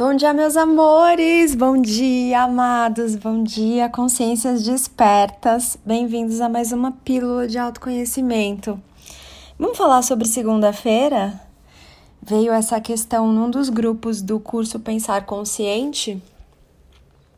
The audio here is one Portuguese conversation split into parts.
Bom dia, meus amores! Bom dia, amados! Bom dia, consciências despertas! Bem-vindos a mais uma pílula de autoconhecimento. Vamos falar sobre segunda-feira? Veio essa questão num dos grupos do curso Pensar Consciente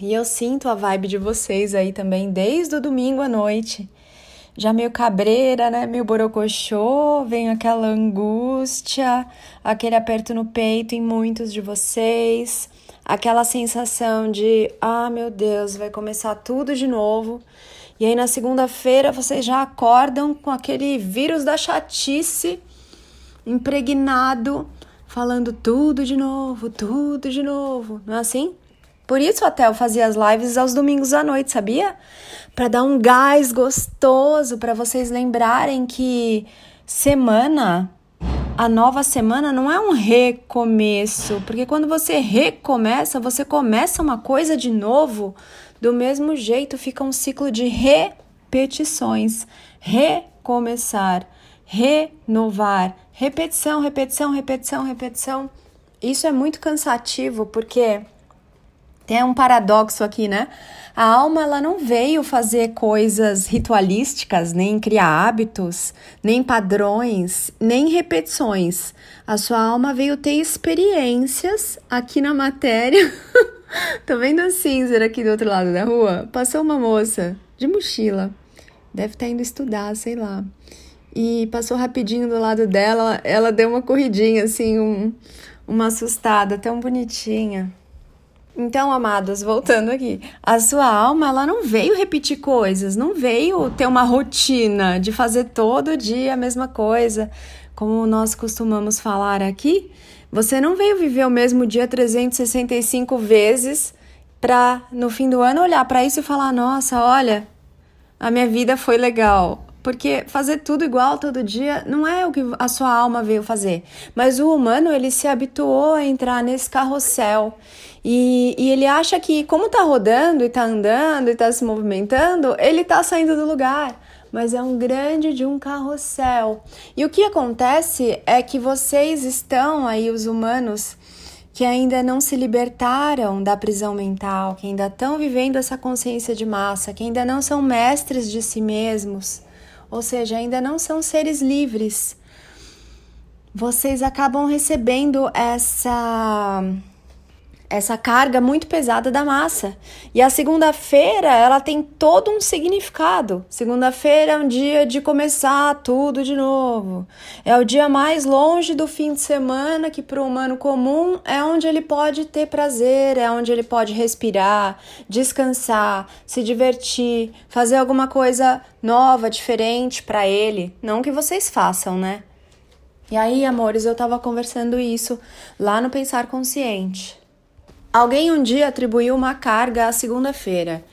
e eu sinto a vibe de vocês aí também desde o domingo à noite já meio cabreira, né? Meio borocochô, vem aquela angústia, aquele aperto no peito em muitos de vocês, aquela sensação de, ah, meu Deus, vai começar tudo de novo. E aí na segunda-feira vocês já acordam com aquele vírus da chatice impregnado, falando tudo de novo, tudo de novo, não é assim? Por isso até eu fazia as lives aos domingos à noite, sabia? Para dar um gás gostoso, para vocês lembrarem que semana, a nova semana não é um recomeço, porque quando você recomeça, você começa uma coisa de novo, do mesmo jeito fica um ciclo de repetições, recomeçar, renovar, repetição, repetição, repetição, repetição. Isso é muito cansativo porque tem um paradoxo aqui, né? A alma ela não veio fazer coisas ritualísticas, nem criar hábitos, nem padrões, nem repetições. A sua alma veio ter experiências aqui na matéria. Tô vendo a cinza aqui do outro lado da rua. Passou uma moça de mochila. Deve estar tá indo estudar, sei lá. E passou rapidinho do lado dela. Ela deu uma corridinha, assim, um, uma assustada, tão bonitinha. Então, amados, voltando aqui, a sua alma, ela não veio repetir coisas, não veio ter uma rotina de fazer todo dia a mesma coisa, como nós costumamos falar aqui. Você não veio viver o mesmo dia 365 vezes para no fim do ano olhar para isso e falar: "Nossa, olha, a minha vida foi legal". Porque fazer tudo igual todo dia não é o que a sua alma veio fazer. Mas o humano, ele se habituou a entrar nesse carrossel. E, e ele acha que, como tá rodando e tá andando e tá se movimentando, ele tá saindo do lugar mas é um grande de um carrossel. E o que acontece é que vocês estão aí, os humanos, que ainda não se libertaram da prisão mental, que ainda estão vivendo essa consciência de massa, que ainda não são mestres de si mesmos, ou seja, ainda não são seres livres, vocês acabam recebendo essa essa carga muito pesada da massa. E a segunda-feira, ela tem todo um significado. Segunda-feira é um dia de começar tudo de novo. É o dia mais longe do fim de semana que para o humano comum é onde ele pode ter prazer, é onde ele pode respirar, descansar, se divertir, fazer alguma coisa nova, diferente para ele, não que vocês façam, né? E aí, amores, eu tava conversando isso lá no Pensar Consciente. Alguém um dia atribuiu uma carga à segunda-feira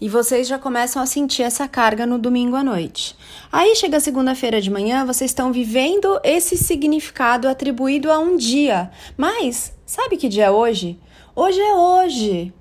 e vocês já começam a sentir essa carga no domingo à noite. Aí chega segunda-feira de manhã, vocês estão vivendo esse significado atribuído a um dia. Mas sabe que dia é hoje? Hoje é hoje.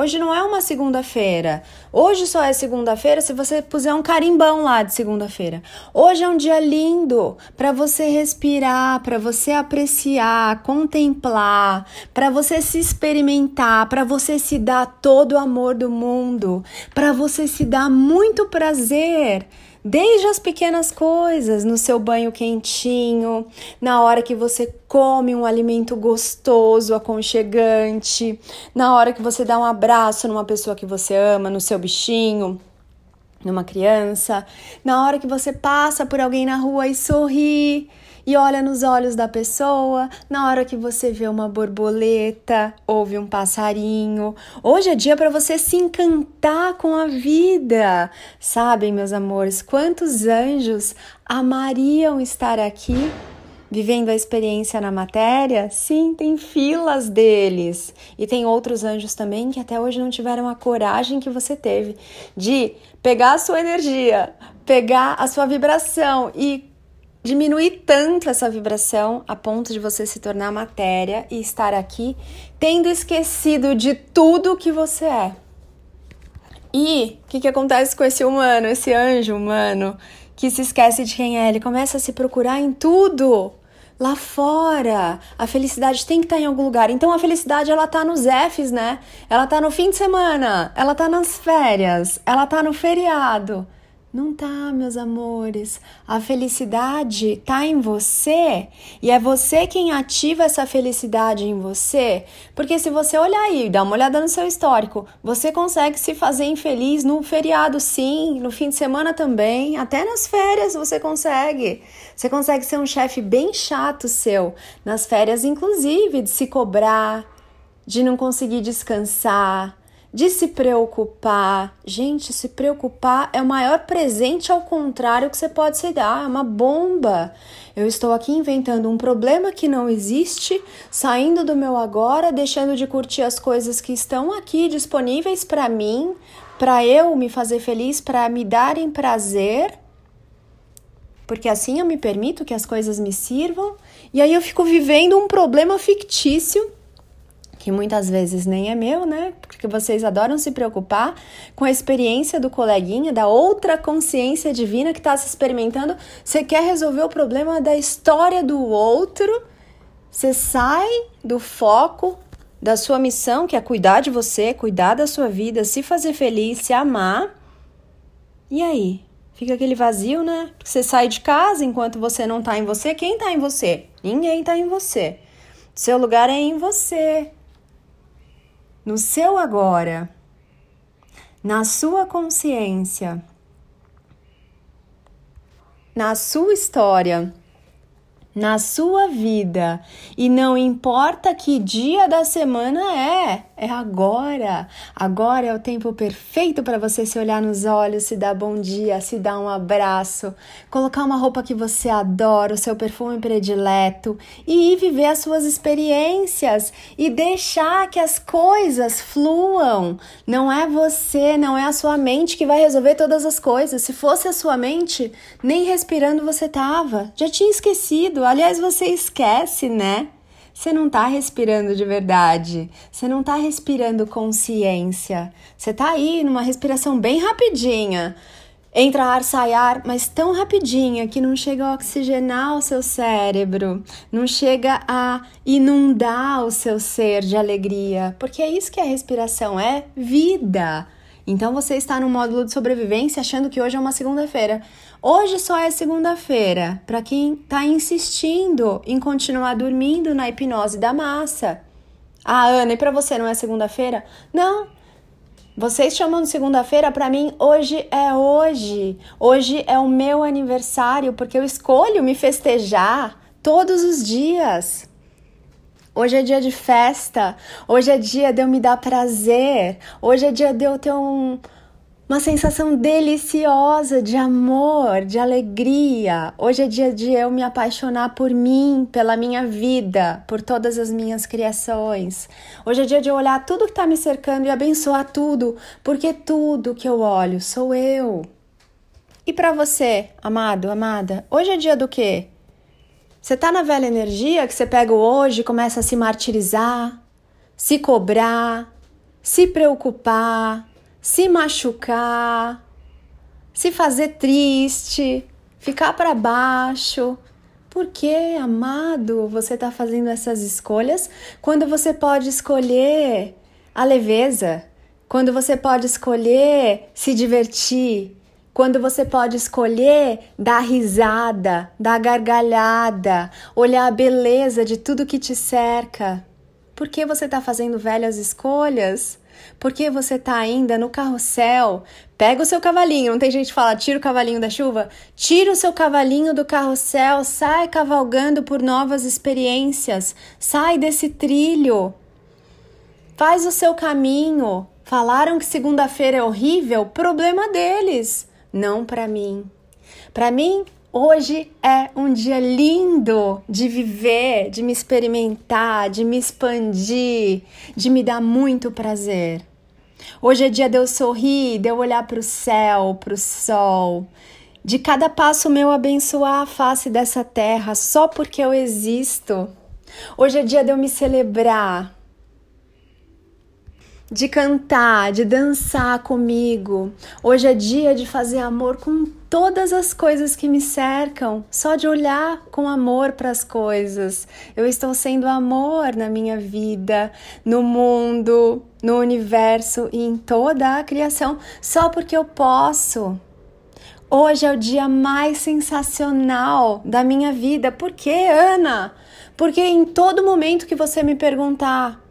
Hoje não é uma segunda-feira. Hoje só é segunda-feira se você puser um carimbão lá de segunda-feira. Hoje é um dia lindo para você respirar, para você apreciar, contemplar, para você se experimentar, para você se dar todo o amor do mundo, para você se dar muito prazer Desde as pequenas coisas, no seu banho quentinho, na hora que você come um alimento gostoso, aconchegante, na hora que você dá um abraço numa pessoa que você ama, no seu bichinho, numa criança, na hora que você passa por alguém na rua e sorri e olha nos olhos da pessoa, na hora que você vê uma borboleta, ouve um passarinho. Hoje é dia para você se encantar com a vida. Sabem, meus amores, quantos anjos amariam estar aqui? Vivendo a experiência na matéria? Sim, tem filas deles. E tem outros anjos também que até hoje não tiveram a coragem que você teve de pegar a sua energia, pegar a sua vibração e diminuir tanto essa vibração a ponto de você se tornar matéria e estar aqui tendo esquecido de tudo que você é. E o que, que acontece com esse humano, esse anjo humano, que se esquece de quem é? Ele começa a se procurar em tudo. lá fora. A felicidade tem que estar em algum lugar. Então a felicidade ela tá nos Fs, né? Ela tá no fim de semana, ela tá nas férias, ela tá no feriado. Não tá, meus amores. A felicidade tá em você e é você quem ativa essa felicidade em você. Porque se você olhar aí, dá uma olhada no seu histórico, você consegue se fazer infeliz no feriado, sim, no fim de semana também, até nas férias você consegue. Você consegue ser um chefe bem chato seu, nas férias, inclusive, de se cobrar, de não conseguir descansar de se preocupar. Gente, se preocupar é o maior presente ao contrário que você pode se dar, é uma bomba. Eu estou aqui inventando um problema que não existe, saindo do meu agora, deixando de curtir as coisas que estão aqui disponíveis para mim, para eu me fazer feliz, para me darem prazer. Porque assim eu me permito que as coisas me sirvam, e aí eu fico vivendo um problema fictício que muitas vezes nem é meu, né? Porque vocês adoram se preocupar com a experiência do coleguinha, da outra consciência divina que está se experimentando. Você quer resolver o problema da história do outro, você sai do foco da sua missão, que é cuidar de você, cuidar da sua vida, se fazer feliz, se amar. E aí? Fica aquele vazio, né? Você sai de casa enquanto você não tá em você. Quem tá em você? Ninguém tá em você. Seu lugar é em você no seu agora, na sua consciência, na sua história na sua vida. E não importa que dia da semana é, é agora. Agora é o tempo perfeito para você se olhar nos olhos, se dar bom dia, se dar um abraço, colocar uma roupa que você adora, o seu perfume predileto e ir viver as suas experiências e deixar que as coisas fluam. Não é você, não é a sua mente que vai resolver todas as coisas. Se fosse a sua mente, nem respirando você tava. Já tinha esquecido Aliás, você esquece, né? Você não tá respirando de verdade. Você não tá respirando consciência. Você tá aí numa respiração bem rapidinha. Entra ar, sai ar, mas tão rapidinha que não chega a oxigenar o seu cérebro, não chega a inundar o seu ser de alegria, porque é isso que a respiração é vida. Então você está no módulo de sobrevivência achando que hoje é uma segunda-feira. Hoje só é segunda-feira para quem está insistindo em continuar dormindo na hipnose da massa. Ah, Ana, e para você não é segunda-feira? Não. Vocês chamam de segunda-feira, para mim hoje é hoje. Hoje é o meu aniversário porque eu escolho me festejar todos os dias. Hoje é dia de festa, hoje é dia de eu me dar prazer, hoje é dia de eu ter um, uma sensação deliciosa de amor, de alegria. Hoje é dia de eu me apaixonar por mim, pela minha vida, por todas as minhas criações. Hoje é dia de eu olhar tudo que está me cercando e abençoar tudo, porque tudo que eu olho sou eu. E para você, amado, amada, hoje é dia do quê? Você tá na velha energia que você pega hoje e começa a se martirizar, se cobrar, se preocupar, se machucar, se fazer triste, ficar para baixo. Por que, amado, você está fazendo essas escolhas quando você pode escolher a leveza, quando você pode escolher se divertir, quando você pode escolher dar risada, dar gargalhada, olhar a beleza de tudo que te cerca? Por que você está fazendo velhas escolhas? Porque você tá ainda no carrossel. Pega o seu cavalinho, não tem gente que fala, tira o cavalinho da chuva? Tira o seu cavalinho do carrossel, sai cavalgando por novas experiências, sai desse trilho. Faz o seu caminho. Falaram que segunda-feira é horrível? Problema deles, não para mim. Para mim, Hoje é um dia lindo de viver, de me experimentar, de me expandir, de me dar muito prazer. Hoje é dia de eu sorrir, de eu olhar para o céu, para o sol, de cada passo meu abençoar a face dessa terra só porque eu existo. Hoje é dia de eu me celebrar. De cantar, de dançar comigo. Hoje é dia de fazer amor com todas as coisas que me cercam, só de olhar com amor para as coisas. Eu estou sendo amor na minha vida, no mundo, no universo e em toda a criação, só porque eu posso. Hoje é o dia mais sensacional da minha vida. Por quê, Ana? Porque em todo momento que você me perguntar,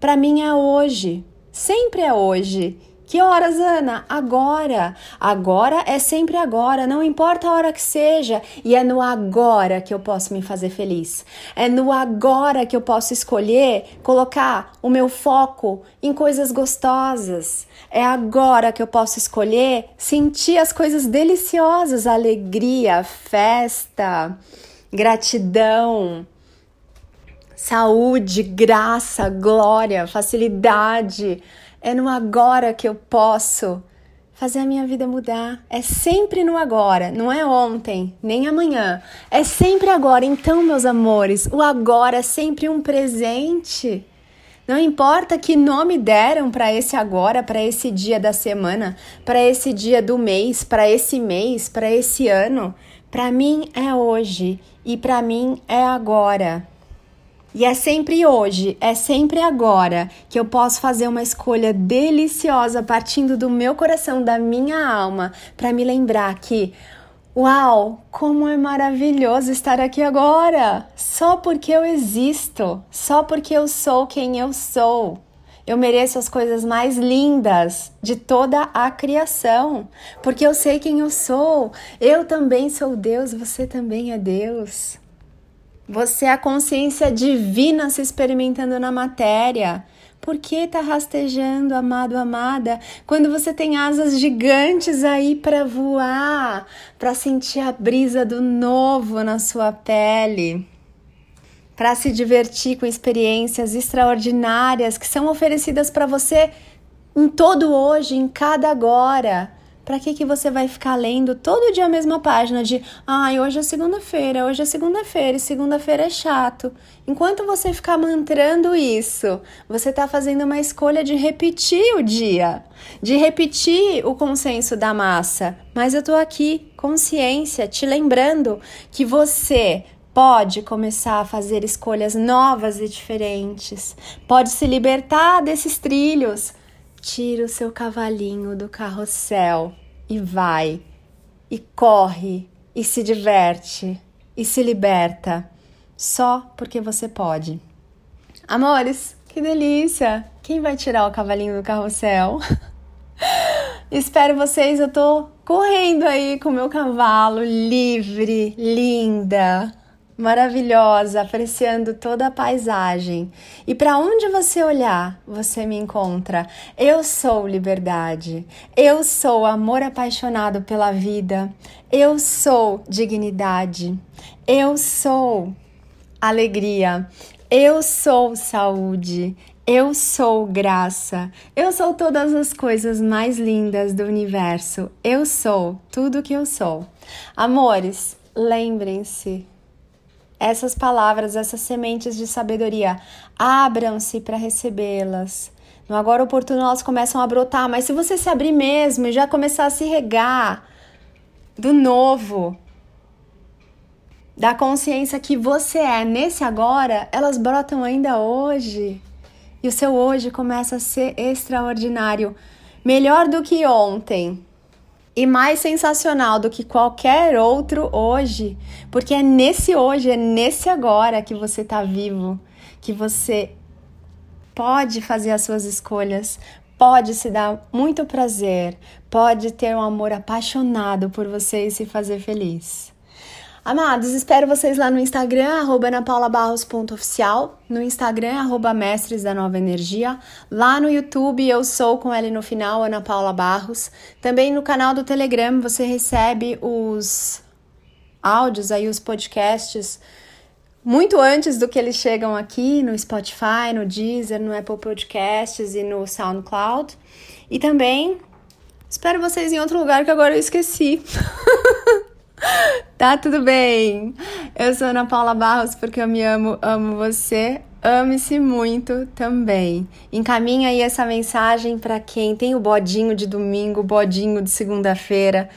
para mim é hoje. Sempre é hoje. Que horas, Ana? Agora. Agora é sempre agora, não importa a hora que seja. E é no agora que eu posso me fazer feliz. É no agora que eu posso escolher colocar o meu foco em coisas gostosas. É agora que eu posso escolher sentir as coisas deliciosas, alegria, festa, gratidão saúde, graça, glória, facilidade. É no agora que eu posso fazer a minha vida mudar. É sempre no agora, não é ontem, nem amanhã. É sempre agora. Então, meus amores, o agora é sempre um presente. Não importa que nome deram para esse agora, para esse dia da semana, para esse dia do mês, para esse mês, para esse ano. Para mim é hoje e para mim é agora. E é sempre hoje, é sempre agora que eu posso fazer uma escolha deliciosa partindo do meu coração, da minha alma, para me lembrar que, uau, como é maravilhoso estar aqui agora! Só porque eu existo, só porque eu sou quem eu sou. Eu mereço as coisas mais lindas de toda a criação, porque eu sei quem eu sou. Eu também sou Deus, você também é Deus. Você é a consciência divina se experimentando na matéria. Por que tá rastejando, amado, amada, quando você tem asas gigantes aí para voar, para sentir a brisa do novo na sua pele? Para se divertir com experiências extraordinárias que são oferecidas para você em todo hoje, em cada agora. Para que que você vai ficar lendo todo dia a mesma página de, ai, ah, hoje é segunda-feira, hoje é segunda-feira e segunda-feira é chato. Enquanto você ficar mantrando isso, você está fazendo uma escolha de repetir o dia, de repetir o consenso da massa. Mas eu tô aqui, consciência, te lembrando que você pode começar a fazer escolhas novas e diferentes, pode se libertar desses trilhos tira o seu cavalinho do carrossel e vai, e corre, e se diverte, e se liberta, só porque você pode. Amores, que delícia! Quem vai tirar o cavalinho do carrossel? Espero vocês, eu tô correndo aí com o meu cavalo livre, linda, maravilhosa, apreciando toda a paisagem. E para onde você olhar, você me encontra. Eu sou liberdade. Eu sou amor apaixonado pela vida. Eu sou dignidade. Eu sou alegria. Eu sou saúde. Eu sou graça. Eu sou todas as coisas mais lindas do universo. Eu sou tudo que eu sou. Amores, lembrem-se essas palavras, essas sementes de sabedoria, abram-se para recebê-las. No agora oportuno elas começam a brotar, mas se você se abrir mesmo e já começar a se regar do novo, da consciência que você é nesse agora, elas brotam ainda hoje. E o seu hoje começa a ser extraordinário, melhor do que ontem e mais sensacional do que qualquer outro hoje, porque é nesse hoje, é nesse agora que você está vivo, que você pode fazer as suas escolhas, pode se dar muito prazer, pode ter um amor apaixonado por você e se fazer feliz. Amados, espero vocês lá no Instagram, arroba anapaulabarros.oficial, no Instagram, arroba mestres da nova energia, lá no YouTube eu sou com L no final, Ana Paula Barros, também no canal do Telegram você recebe os áudios aí, os podcasts, muito antes do que eles chegam aqui no Spotify, no Deezer, no Apple Podcasts e no SoundCloud, e também espero vocês em outro lugar que agora eu esqueci. Tá tudo bem. Eu sou Ana Paula Barros porque eu me amo, amo você. Ame-se muito também. Encaminha aí essa mensagem para quem tem o bodinho de domingo, bodinho de segunda-feira.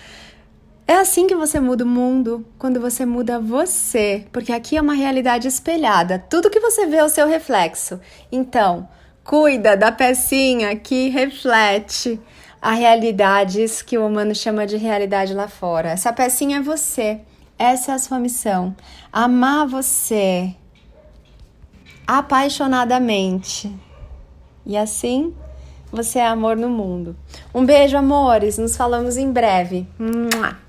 É assim que você muda o mundo, quando você muda você, porque aqui é uma realidade espelhada. Tudo que você vê é o seu reflexo. Então, cuida da pecinha que reflete a realidades que o humano chama de realidade lá fora. Essa pecinha é você. Essa é a sua missão. Amar você apaixonadamente. E assim você é amor no mundo. Um beijo, amores. Nos falamos em breve. Mua.